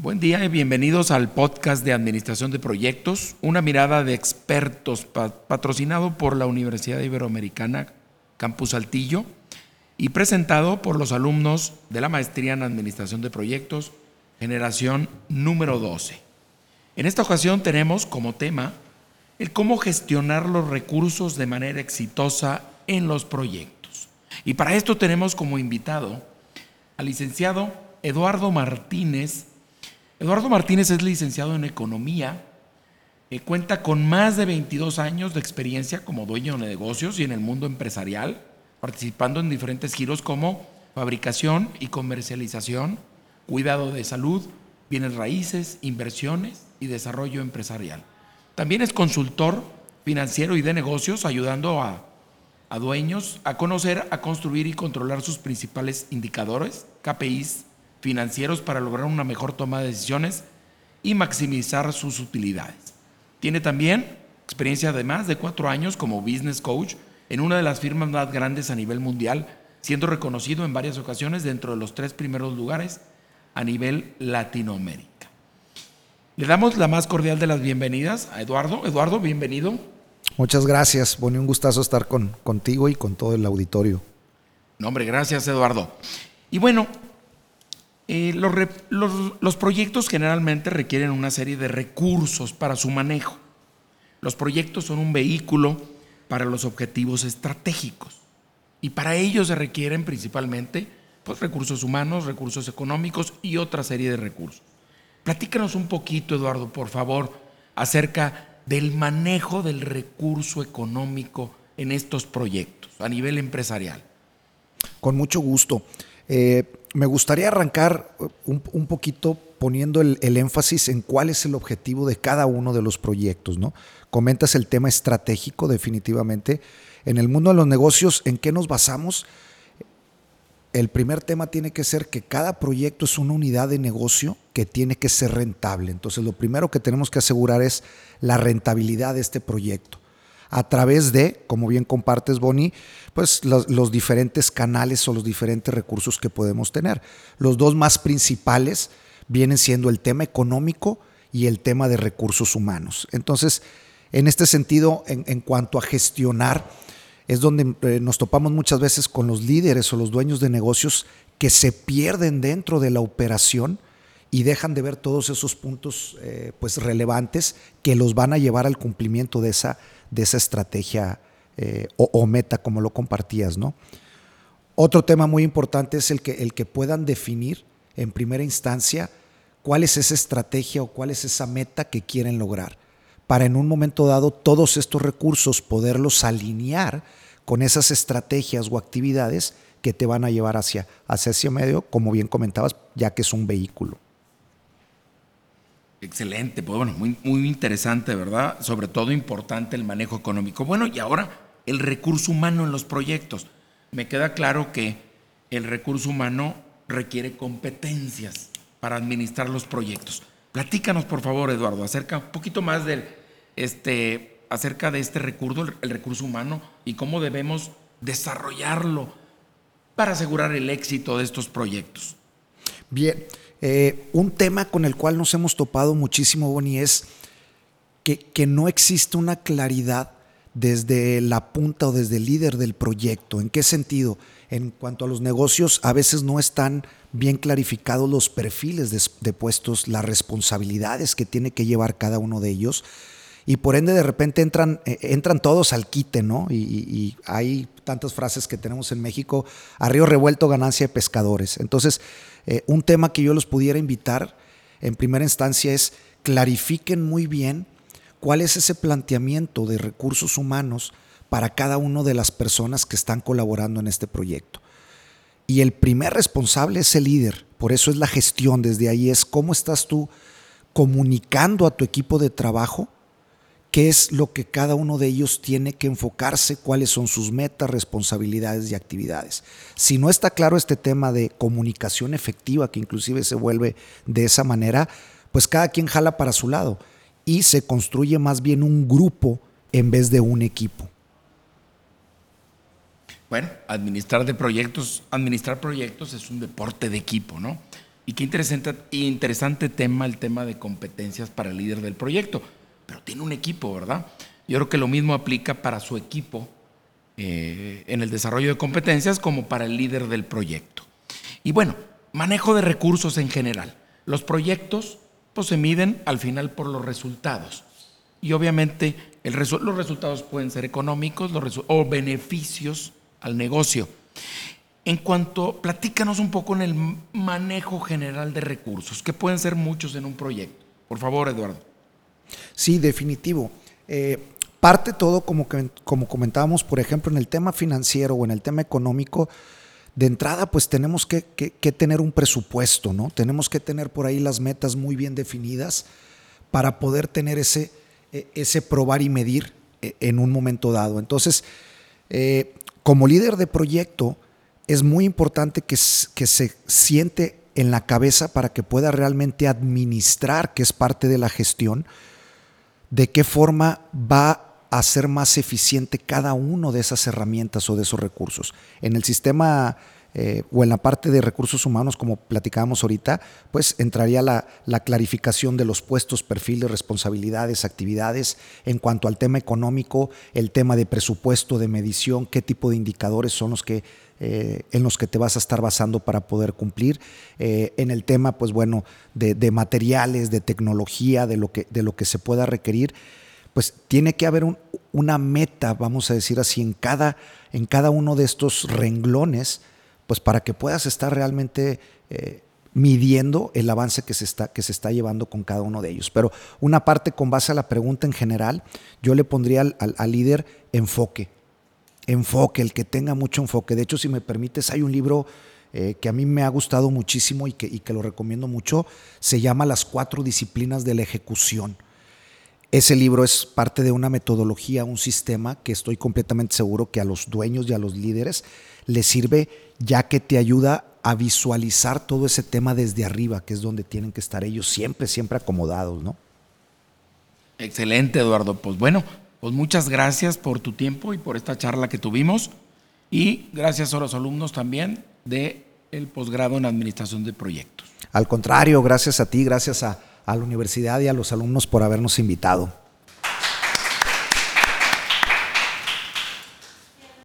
Buen día y bienvenidos al podcast de Administración de Proyectos, una mirada de expertos patrocinado por la Universidad Iberoamericana Campus Altillo y presentado por los alumnos de la Maestría en Administración de Proyectos, generación número 12. En esta ocasión tenemos como tema el cómo gestionar los recursos de manera exitosa en los proyectos. Y para esto tenemos como invitado al licenciado Eduardo Martínez, Eduardo Martínez es licenciado en Economía, eh, cuenta con más de 22 años de experiencia como dueño de negocios y en el mundo empresarial, participando en diferentes giros como fabricación y comercialización, cuidado de salud, bienes raíces, inversiones y desarrollo empresarial. También es consultor financiero y de negocios, ayudando a, a dueños a conocer, a construir y controlar sus principales indicadores, KPIs, financieros para lograr una mejor toma de decisiones y maximizar sus utilidades. Tiene también experiencia de más de cuatro años como business coach en una de las firmas más grandes a nivel mundial, siendo reconocido en varias ocasiones dentro de los tres primeros lugares a nivel Latinoamérica. Le damos la más cordial de las bienvenidas a Eduardo. Eduardo, bienvenido. Muchas gracias, Bonnie, un gustazo estar con, contigo y con todo el auditorio. No, hombre, gracias, Eduardo. Y bueno, eh, los, proyectos generalmente requieren una serie de recursos para su manejo. Los proyectos son un vehículo para los objetivos estratégicos y para ello se requieren principalmente pues, recursos humanos, recursos económicos y otra serie de recursos. Platícanos un poquito, Eduardo, por favor, acerca del manejo del recurso económico en estos proyectos a nivel empresarial. Con mucho gusto. Eh, me gustaría arrancar uh, un, poquito poniendo el, énfasis en cuál es el objetivo de cada uno de los proyectos, ¿no? Comentas el tema estratégico, definitivamente. En el mundo de los negocios, ¿en qué nos basamos? El primer tema tiene que ser que cada proyecto es una unidad de negocio que tiene que ser rentable. Entonces, lo primero que tenemos que asegurar es la rentabilidad de este proyecto a través de, como bien compartes, Bonnie, pues los, diferentes canales o los diferentes recursos que podemos tener. Los dos más principales vienen siendo el tema económico y el tema de recursos humanos. Entonces, en este sentido, en, cuanto a gestionar, es donde eh, nos topamos muchas veces con los líderes o los dueños de negocios que se pierden dentro de la operación y dejan de ver todos esos puntos eh, pues relevantes que los van a llevar al cumplimiento de esa de esa estrategia eh, o, meta, como lo compartías, ¿no? Otro tema muy importante es el que, el que puedan definir en primera instancia cuál es esa estrategia o cuál es esa meta que quieren lograr, para en un momento dado todos estos recursos poderlos alinear con esas estrategias o actividades que te van a llevar hacia, hacia ese medio, como bien comentabas, ya que es un vehículo. Excelente, pues bueno, muy, muy interesante, ¿verdad? Sobre todo importante el manejo económico. Bueno, y ahora el recurso humano en los proyectos. Me queda claro que el recurso humano requiere competencias para administrar los proyectos. Platícanos, por favor, Eduardo, acerca un poquito más del, este, acerca de este recurso, el recurso humano, y cómo debemos desarrollarlo para asegurar el éxito de estos proyectos. Bien, eh, un tema con el cual nos hemos topado muchísimo, Bonnie, es que, no existe una claridad desde la punta o desde el líder del proyecto. ¿En qué sentido? En cuanto a los negocios, a veces no están bien clarificados los perfiles de puestos, las responsabilidades que tiene que llevar cada uno de ellos y por ende de repente entran, eh, todos al quite, ¿no? Y, hay tantas frases que tenemos en México, a río revuelto ganancia de pescadores. Entonces, eh, un tema que yo los pudiera invitar en primera instancia es clarifiquen muy bien cuál es ese planteamiento de recursos humanos para cada una de las personas que están colaborando en este proyecto. Y el primer responsable es el líder, por eso es la gestión, desde ahí es cómo estás tú comunicando a tu equipo de trabajo qué es lo que cada uno de ellos tiene que enfocarse, cuáles son sus metas, responsabilidades y actividades. Si no está claro este tema de comunicación efectiva, que inclusive se vuelve de esa manera, pues cada quien jala para su lado y se construye más bien un grupo en vez de un equipo. Bueno, administrar de proyectos, administrar proyectos es un deporte de equipo, ¿no? Y qué interesante, interesante tema el tema de competencias para el líder del proyecto. Un equipo, ¿verdad? Yo creo que lo mismo aplica para su equipo eh, en el desarrollo de competencias como para el líder del proyecto. Y bueno, manejo de recursos en general. Los proyectos pues, se miden al final por los resultados. Y obviamente los resultados pueden ser económicos o beneficios al negocio. En cuanto, platícanos un poco en el manejo general de recursos, que pueden ser muchos en un proyecto. Por favor, Eduardo. Sí, definitivo. Eh, parte todo, como, como comentábamos, por ejemplo, en el tema financiero o en el tema económico, de entrada, pues tenemos que, tener un presupuesto, ¿no? Tenemos que tener por ahí las metas muy bien definidas para poder tener ese, e, ese probar y medir e, en un momento dado. Entonces, eh, como líder de proyecto, es muy importante que, que se siente en la cabeza para que pueda realmente administrar, que es parte de la gestión, de qué forma va a ser más eficiente cada uno de esas herramientas o de esos recursos. En el sistema eh, o en la parte de recursos humanos, como platicábamos ahorita, pues entraría la, la, clarificación de los puestos, perfiles, responsabilidades, actividades. En cuanto al tema económico, el tema de presupuesto, de medición, qué tipo de indicadores son los que eh, en los que te vas a estar basando para poder cumplir. Eh, en el tema, pues bueno, de, materiales, de tecnología, de lo, que, de lo que se pueda requerir, pues tiene que haber una meta, vamos a decir así, en cada, en cada uno de estos renglones, pues para que puedas estar realmente... Eh, midiendo el avance que se, está, que se está llevando con cada uno de ellos. Pero una parte con base a la pregunta en general, yo le pondría al líder enfoque enfoque, el que tenga mucho enfoque. De hecho, si me permites, hay un libro eh, que a mí me ha gustado muchísimo y que, que lo recomiendo mucho, se llama Las cuatro disciplinas de la ejecución. Ese libro es parte de una metodología, un sistema que estoy completamente seguro que a los dueños y a los líderes les sirve ya que te ayuda a visualizar todo ese tema desde arriba, que es donde tienen que estar ellos siempre, siempre acomodados, ¿no? Excelente, Eduardo. Pues bueno, pues muchas gracias por tu tiempo y por esta charla que tuvimos y gracias a los alumnos también de el posgrado en Administración de Proyectos. Al contrario, gracias a ti, gracias a la universidad y a los alumnos por habernos invitado.